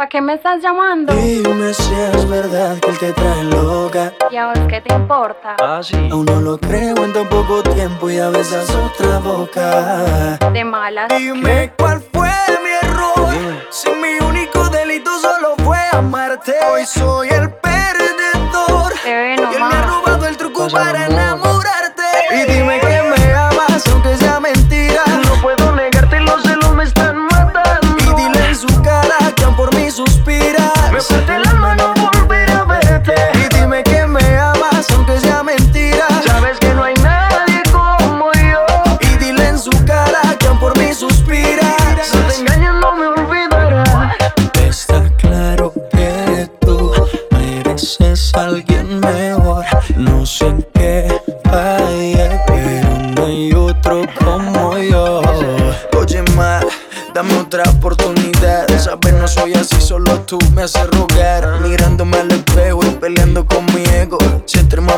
¿Para qué me estás llamando? Dime si es verdad que él te trae loca. ¿Y a vos qué te importa? Ah, sí. Aún no lo creo en tan poco tiempo y a besas otra boca. De malas. Dime cuál fue mi error. Dime. Si mi único delito solo fue amarte. Hoy soy el perdedor. Bebé, Y él me ha robado el truco Pasa, para amor.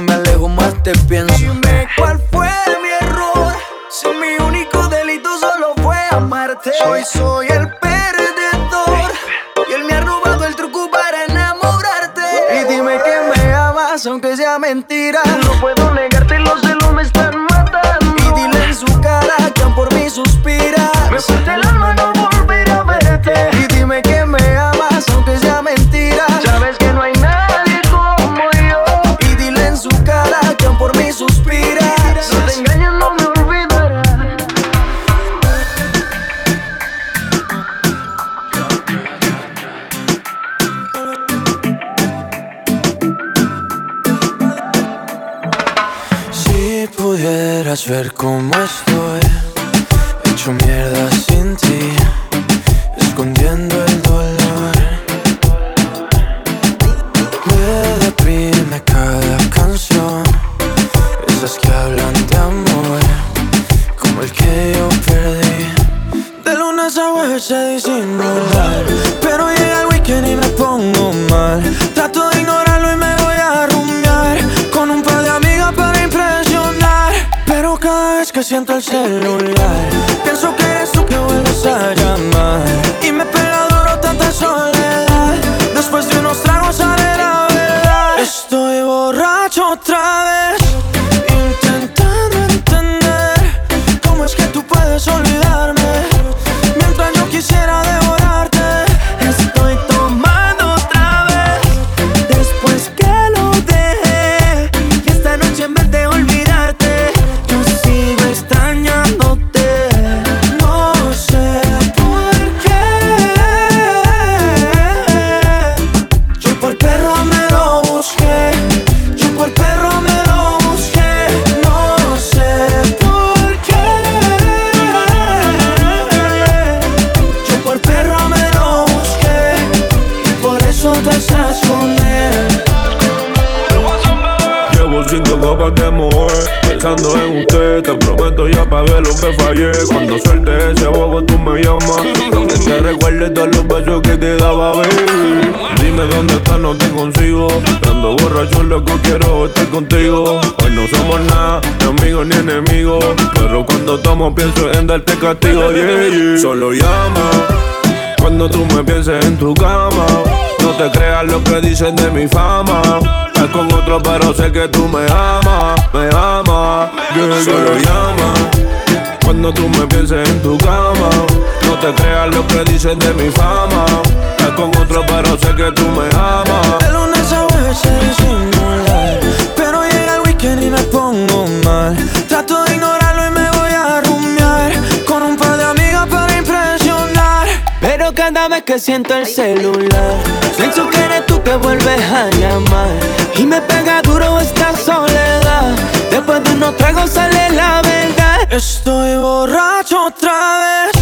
Me alejo, más te pienso. Dime cuál fue mi error. Si mi único delito solo fue amarte. Hoy soy el perdedor. Y él me ha robado el truco para enamorarte. Y dime que me amas, aunque sea mentira. No puedo negarte, los Después de unos tragos sale la verdad. Estoy borracho otra vez, contigo Hoy no somos nada, ni amigos ni enemigos Pero cuando tomo pienso en darte castigo yeah. Solo llama cuando tú me pienses en tu cama, no te creas lo que dicen de mi fama. Estás con otro, pero sé que tú me amas, me amas. Yeah, Solo llama. Cuando tú me pienses en tu cama, no te creas lo que dicen de mi fama. Estás con otro, pero sé que tú me amas. De lunes a Pero y me pongo mal. Trato de ignorarlo y me voy a rumbear Con un par de amigas para impresionar. Pero cada vez que siento el celular Pienso que eres tú que vuelves a llamar. Y me pega duro esta soledad. Después de unos tragos sale la verdad. Estoy borracho otra vez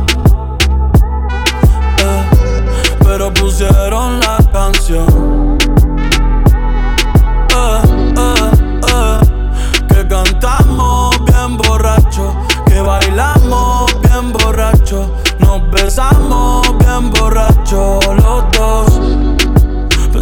pero pusieron la canción. Eh, eh, eh, que cantamos bien borracho, que bailamos bien borracho, nos besamos bien borracho los dos.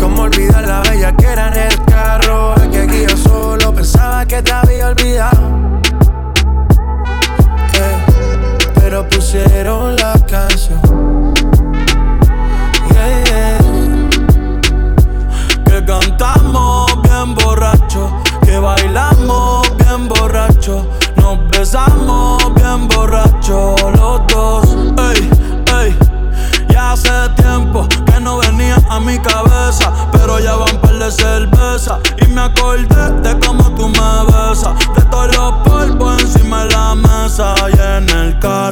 Como olvidar la bella que era en el carro. Que yo solo pensaba que te había olvidado.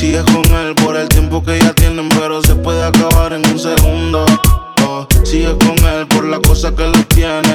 Sigues con él por el tiempo que ya tienen, pero se puede acabar en un segundo. Oh, sigues con él por la cosa que lo tiene.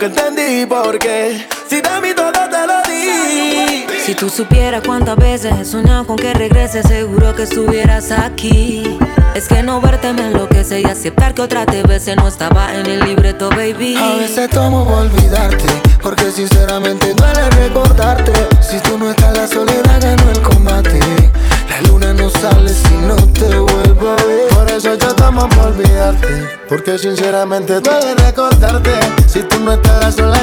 nunca entendí por qué. Si de mí todo te lo di. Si tú supieras cuántas veces he soñado con que regreses, seguro que estuvieras aquí. Es que no verte me enloquece y aceptar que otra te veces no estaba en el libreto, baby. A veces tomo por olvidarte, porque sinceramente duele recordarte. Si tú no estás, la soledad ganó el combate. La luna no sale si no te vuelvo a ver. Por eso yo tomo por olvidarte, porque sinceramente duele recordarte. The la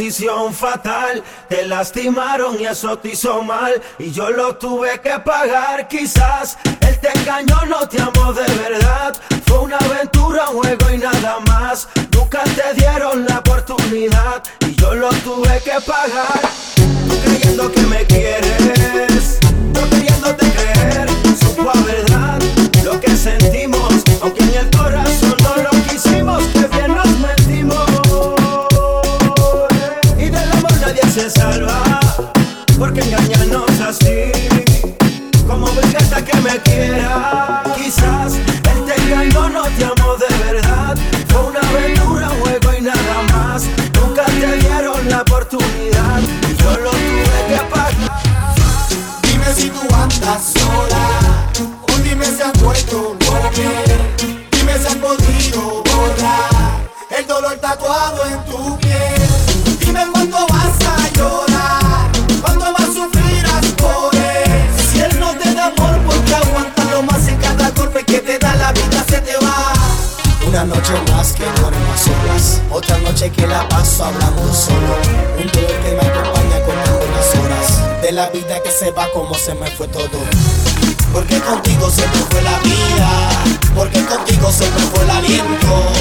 decisión fatal, te lastimaron y eso te hizo mal, y yo lo tuve que pagar. Quizás él te engañó, no te amó de verdad, fue una aventura, un juego y nada más. Nunca te dieron la oportunidad, y yo lo tuve que pagar. Creyendo que me quieres, no queriéndote creer, supo a verdad lo que sentimos, aunque en el porque engañarnos así, como hasta que me quiera. Quizás él te engañó, no te amó de verdad, fue una aventura, un juego y nada más. Nunca te dieron la oportunidad, yo lo tuve que pagar. Dime si tú andas sola vida que se me fue todo Porque contigo se me fue la vida, porque contigo se me fue el aliento,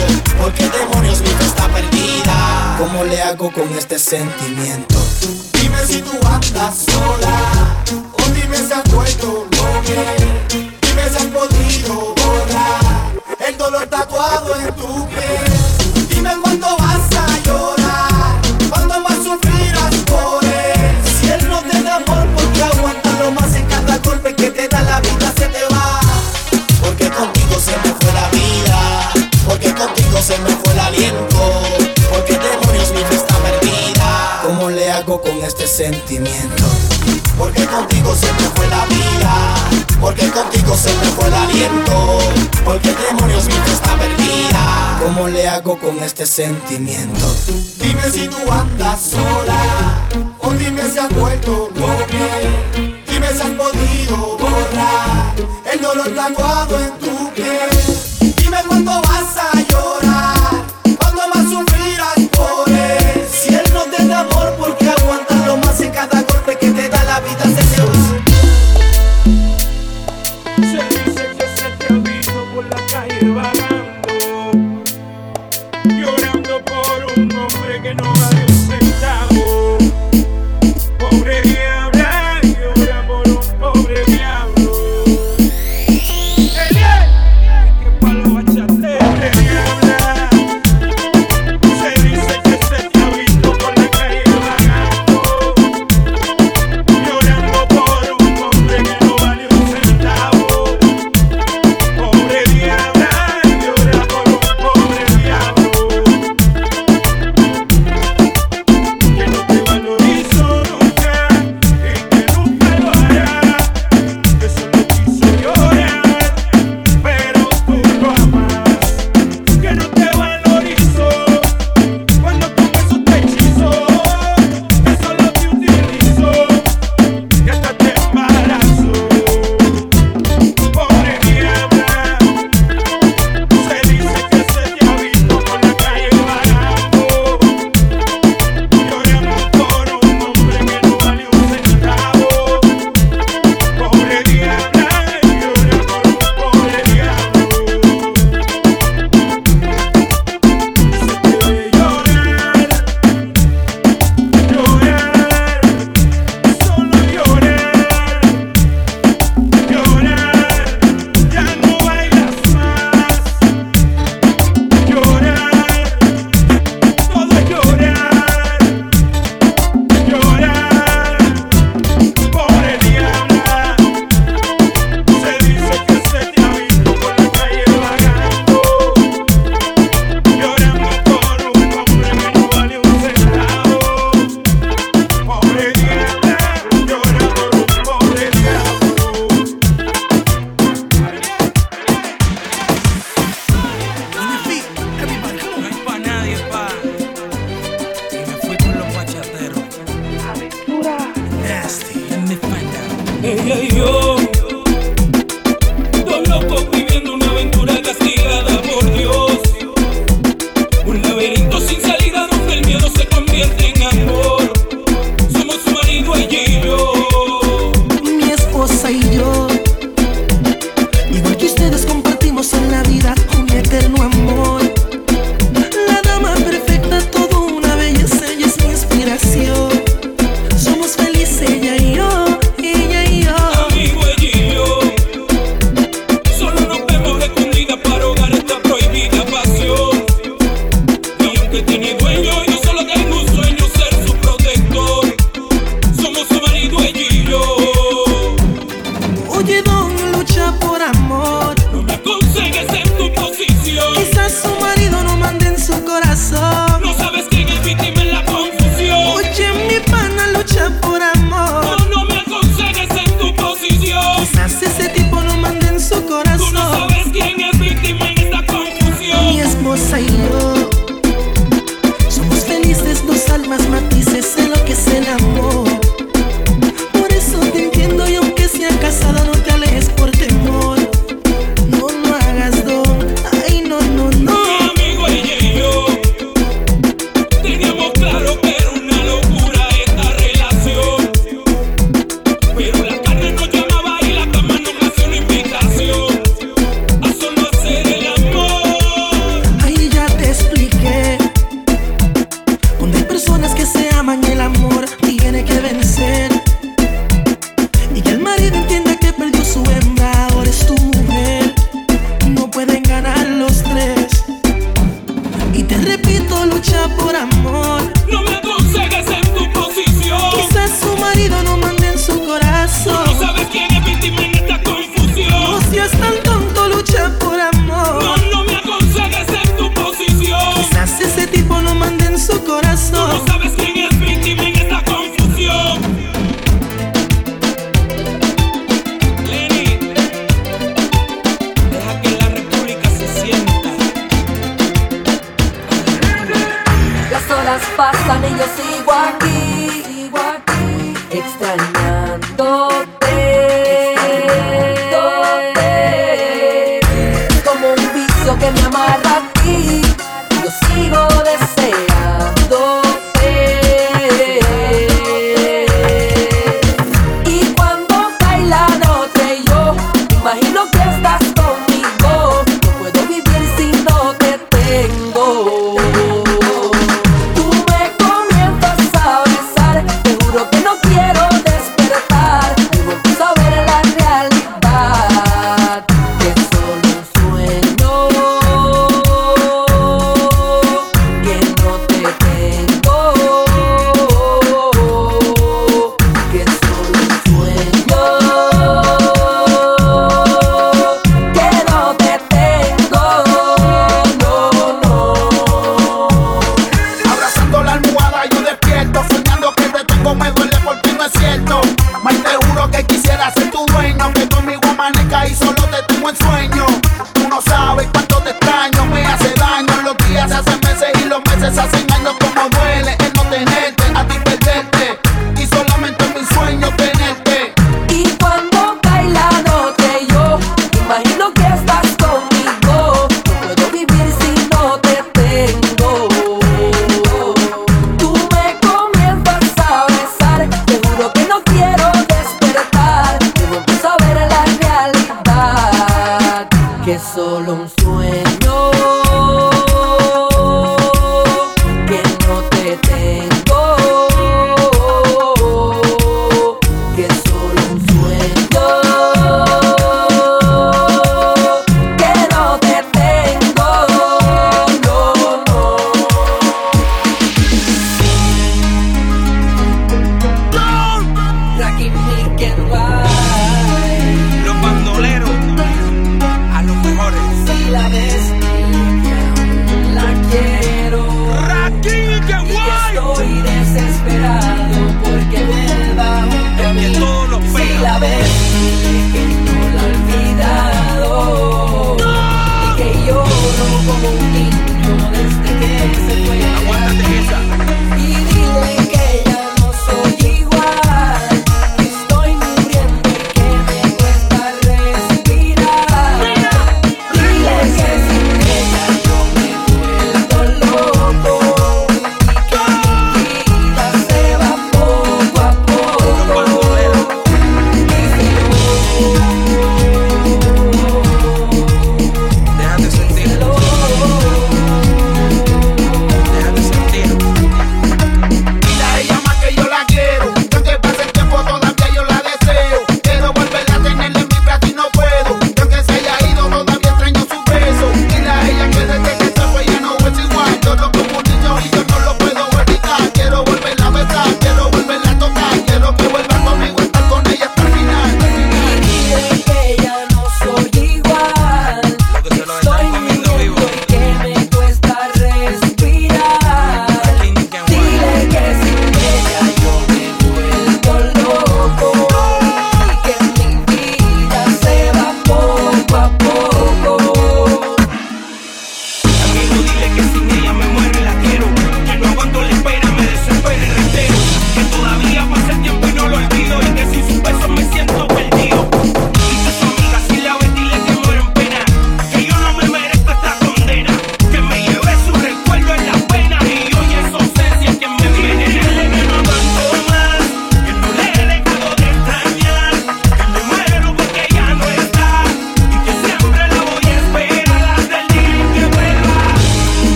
porque demonios mi fe está perdida. ¿Cómo le hago con este sentimiento? Dime si tú andas sola o dime si has vuelto volver. ¿Cómo le hago con este sentimiento? Dime si tú andas sola, o dime si has vuelto loca. Dime si has podido borrar el dolor tatuado en tu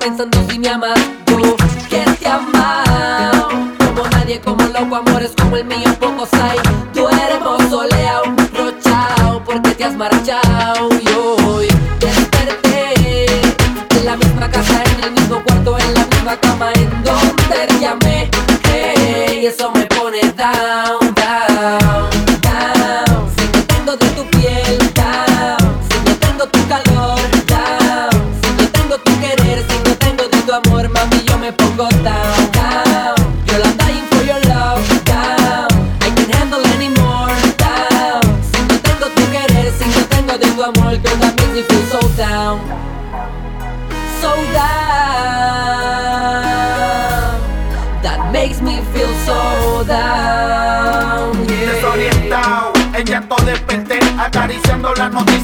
pensando si me amas tú, que te amas como nadie, como loco, amores como el mío.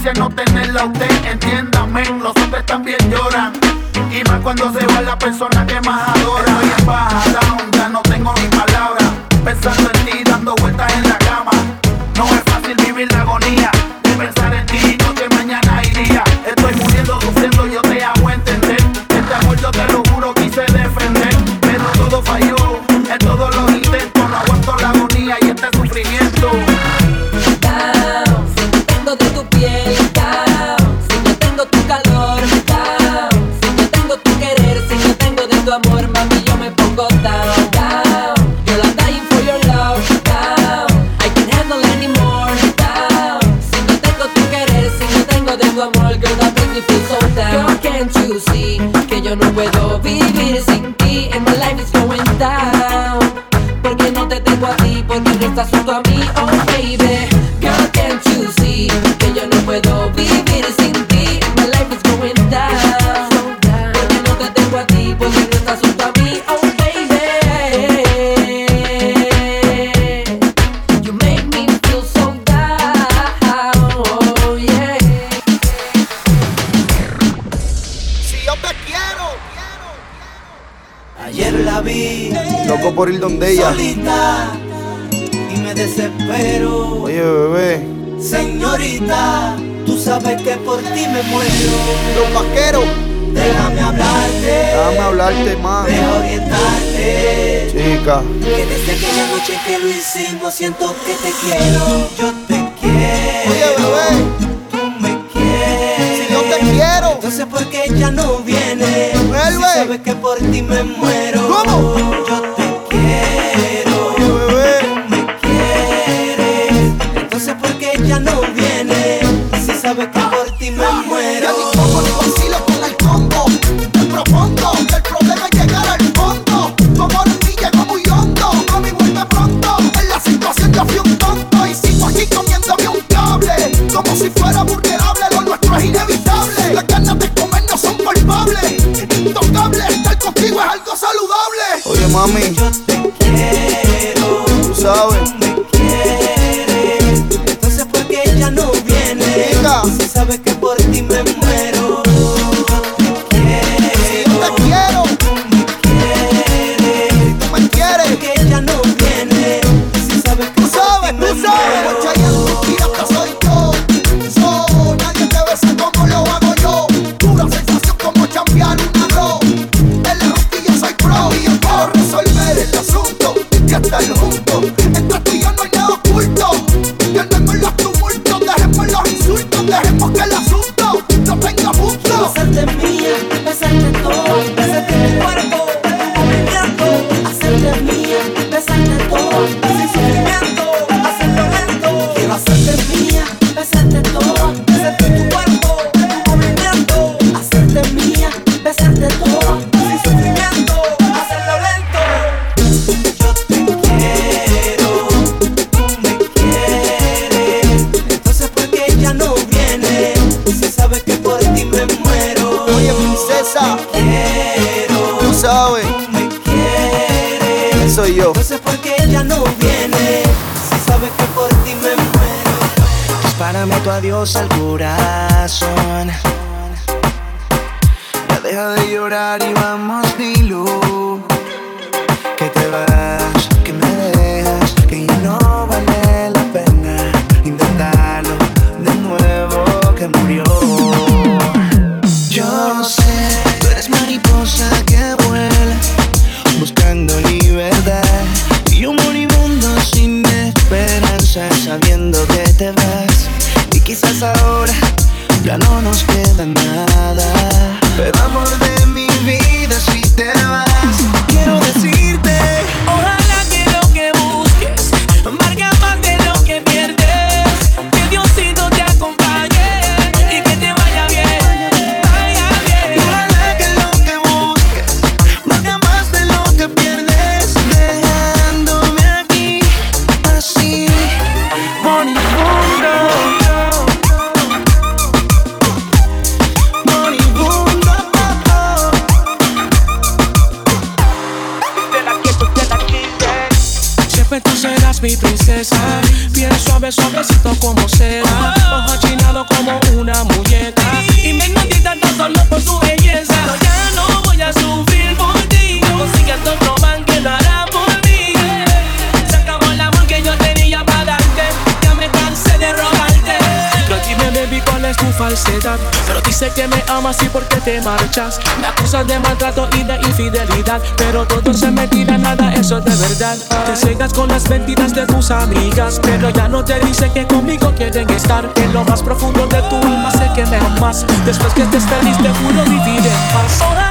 diferencia no tenerla usted, entiéndame, los hombres también lloran. Y más cuando se va la persona que más donde ella. Solita, y me desespero. Oye, bebé. Señorita, tú sabes que por ti me muero. Los vaqueros. Déjame hablarte. Déjame hablarte más. Deja orientarte. Chica. Que desde aquella noche que lo hicimos siento que te quiero. Yo te quiero. Oye, bebé. Tú me quieres. Si yo te quiero. Entonces, ¿por qué ella no viene. Vuelve. Si sabes que por ti me muero. ¿Cómo? muchas. Me acusan de maltrato y de infidelidad, pero todo se me tira, nada, eso es de verdad. Te cegas con las mentiras de tus amigas, pero ya no te dicen que conmigo quieren estar. En lo más profundo de tu alma sé que me amas. Después que te esperís, te juro vivir en.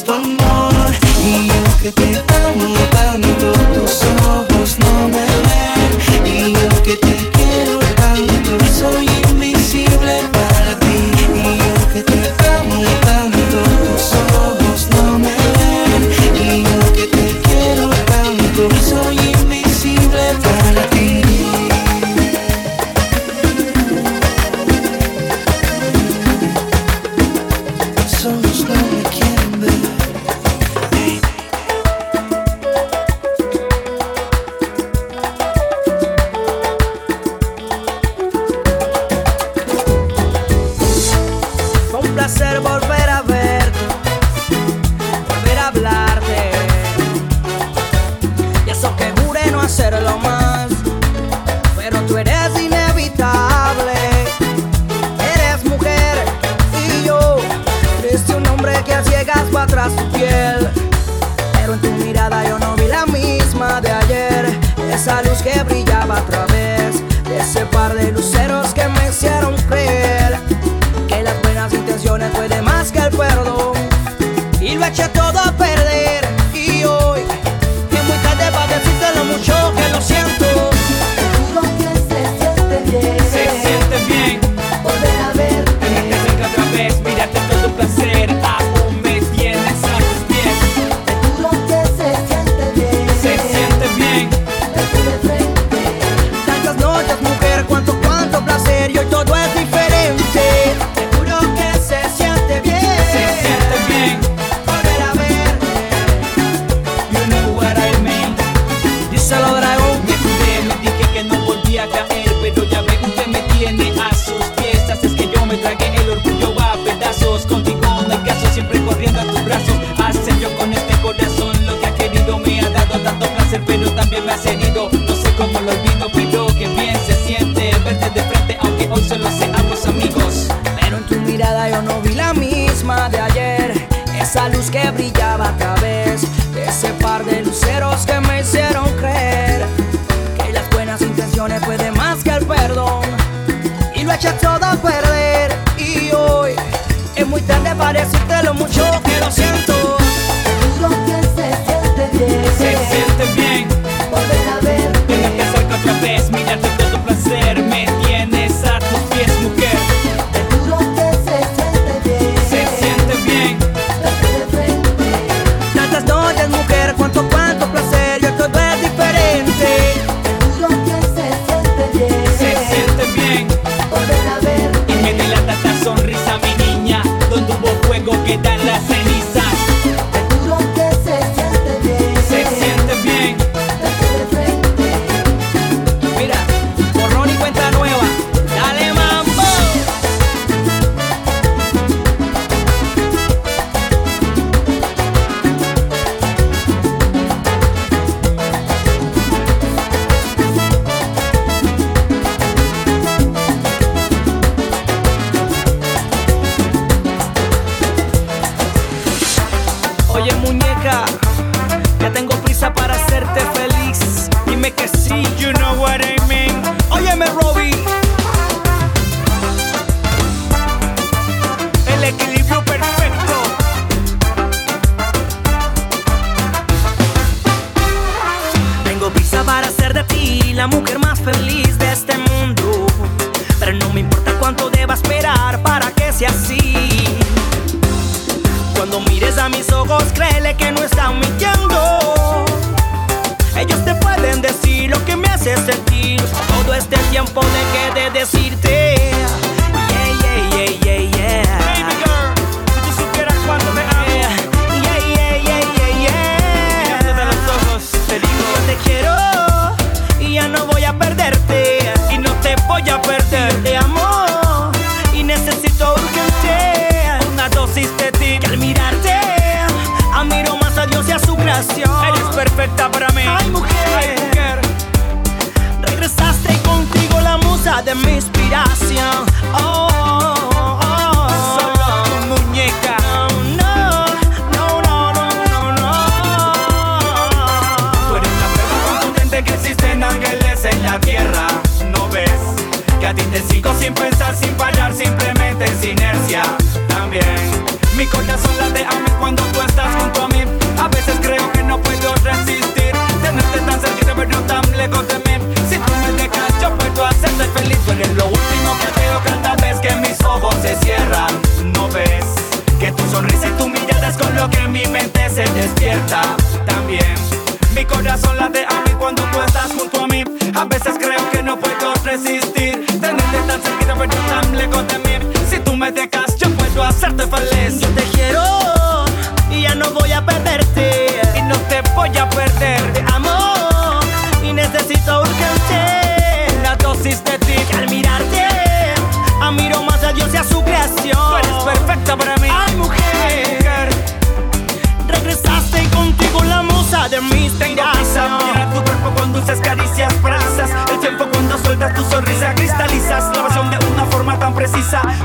es tu amor. Y yo que te amo tanto Tus ojos no me ven. Y yo que te quiero tanto Soy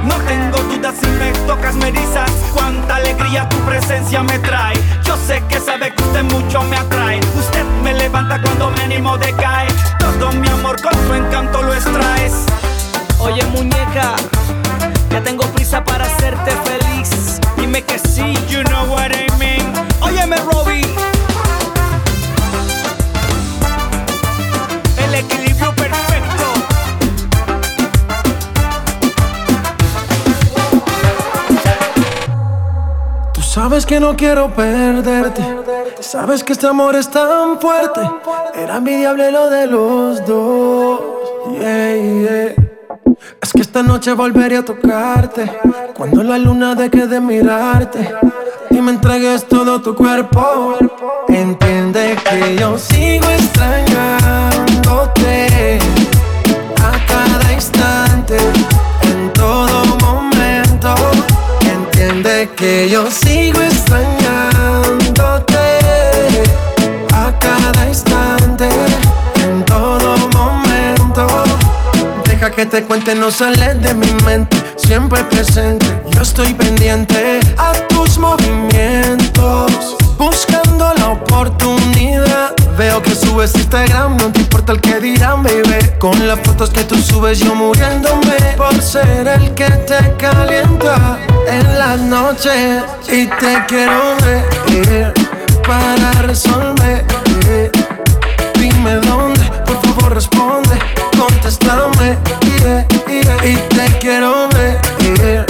No tengo dudas si me tocas, me erizas. Cuánta alegría tu presencia me trae. Yo sé que sabe que usted mucho me atrae. Usted me levanta cuando mi ánimo decae. Todo mi amor con su encanto lo extraes. Oye, muñeca, ya tengo prisa para hacerte feliz. Dime que sí. You know what I mean. Óyeme, Robbie. Sabes que no quiero perderte. Sabes que este amor es tan fuerte. Era envidiable lo de los dos. Yeah, yeah. Es que esta noche volveré a tocarte. Cuando la luna deje de mirarte y me entregues todo tu cuerpo. Entiende que yo sigo extrañándote a cada instante. que yo sigo extrañándote a cada instante, en todo momento. Deja que te cuente, no sales de mi mente, siempre presente. Yo estoy pendiente a tus movimientos, buscando la oportunidad Veo que subes Instagram, no te importa el que dirán, baby. Con las fotos que tú subes, yo muriéndome por ser el que te calienta en las noches. Y te quiero ver para resolver. Dime dónde, por favor responde, contéstame. yeah, yeah. Y te quiero ver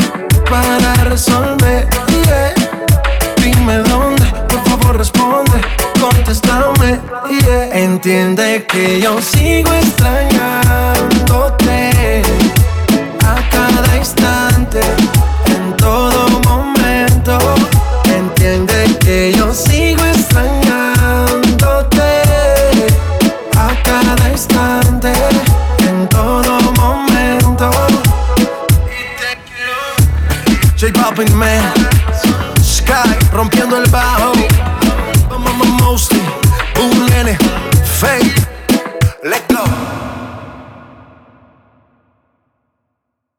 para resolver. Dime dónde, Entiende que yo sigo extrañándote